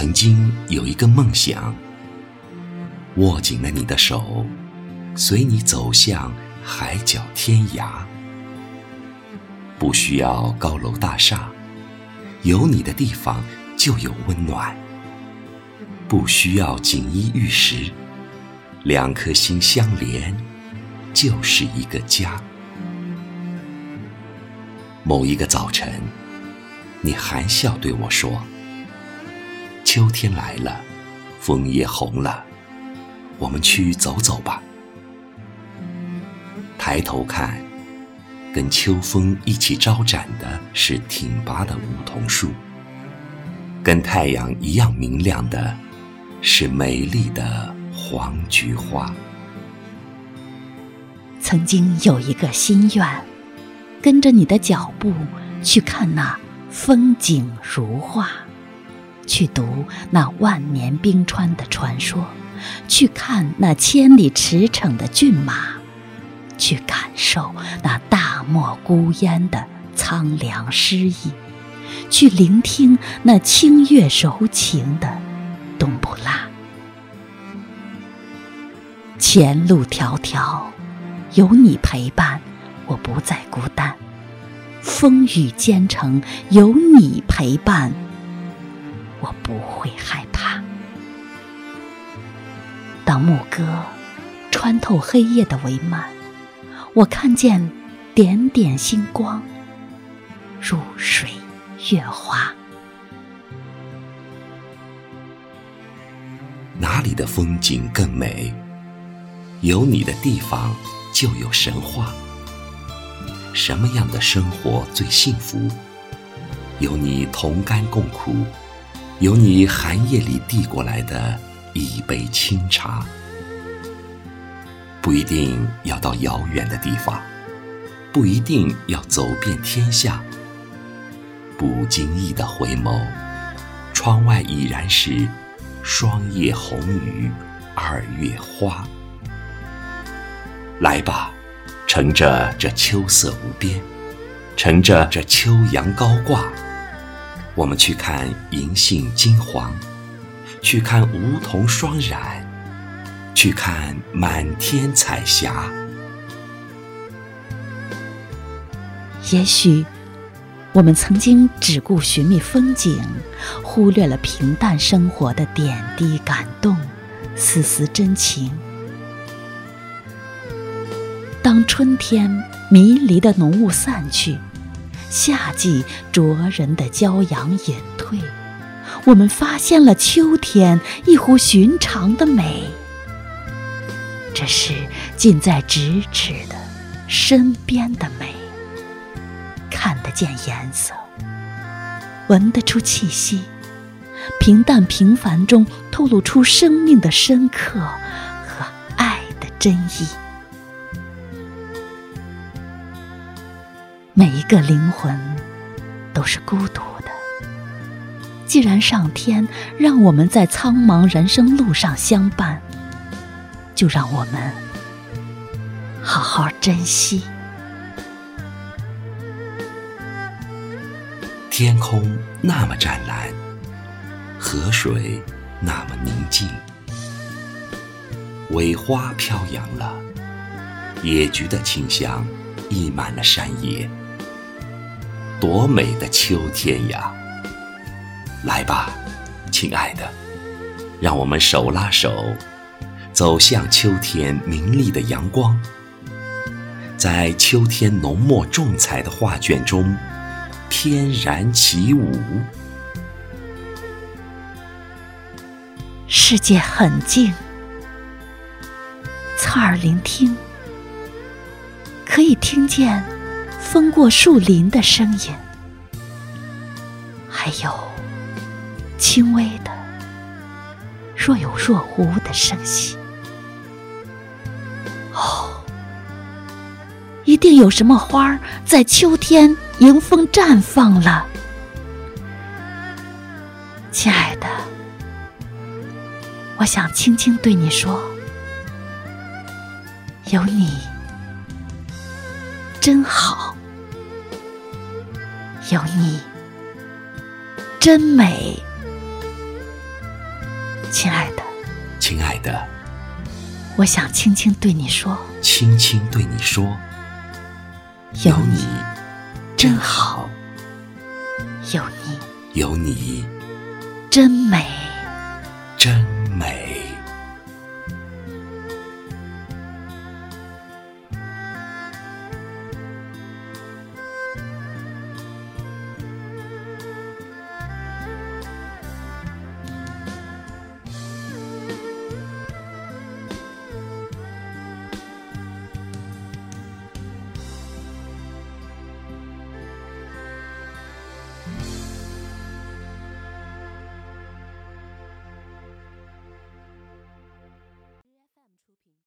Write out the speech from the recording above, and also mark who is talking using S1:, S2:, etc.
S1: 曾经有一个梦想，握紧了你的手，随你走向海角天涯。不需要高楼大厦，有你的地方就有温暖。不需要锦衣玉食，两颗心相连，就是一个家。某一个早晨，你含笑对我说。秋天来了，枫叶红了，我们去走走吧。抬头看，跟秋风一起招展的是挺拔的梧桐树，跟太阳一样明亮的是美丽的黄菊花。
S2: 曾经有一个心愿，跟着你的脚步去看那风景如画。去读那万年冰川的传说，去看那千里驰骋的骏马，去感受那大漠孤烟的苍凉诗意，去聆听那清越柔情的冬不拉。前路迢迢，有你陪伴，我不再孤单；风雨兼程，有你陪伴。我不会害怕。当牧歌穿透黑夜的帷幔，我看见点点星光，入水月华。
S1: 哪里的风景更美？有你的地方就有神话。什么样的生活最幸福？有你同甘共苦。有你寒夜里递过来的一杯清茶，不一定要到遥远的地方，不一定要走遍天下。不经意的回眸，窗外已然是霜叶红于二月花。来吧，乘着这秋色无边，乘着这秋阳高挂。我们去看银杏金黄，去看梧桐霜染，去看满天彩霞。
S2: 也许我们曾经只顾寻觅风景，忽略了平淡生活的点滴感动、丝丝真情。当春天迷离的浓雾散去。夏季灼人的骄阳隐退，我们发现了秋天异乎寻常的美。这是近在咫尺的身边的美，看得见颜色，闻得出气息，平淡平凡中透露出生命的深刻和爱的真意。每一个灵魂都是孤独的。既然上天让我们在苍茫人生路上相伴，就让我们好好珍惜。
S1: 天空那么湛蓝，河水那么宁静，苇花飘扬了，野菊的清香溢满了山野。多美的秋天呀！来吧，亲爱的，让我们手拉手，走向秋天明丽的阳光，在秋天浓墨重彩的画卷中翩然起舞。
S2: 世界很静，侧耳聆听，可以听见。风过树林的声音，还有轻微的、若有若无的声息。哦，一定有什么花儿在秋天迎风绽放了，亲爱的，我想轻轻对你说：有你真好。有你，真美。亲爱的，
S1: 亲爱的，
S2: 我想轻轻对你说，
S1: 轻轻对你说，
S2: 有
S1: 你
S2: 真好，有你
S1: 有你
S2: 真美。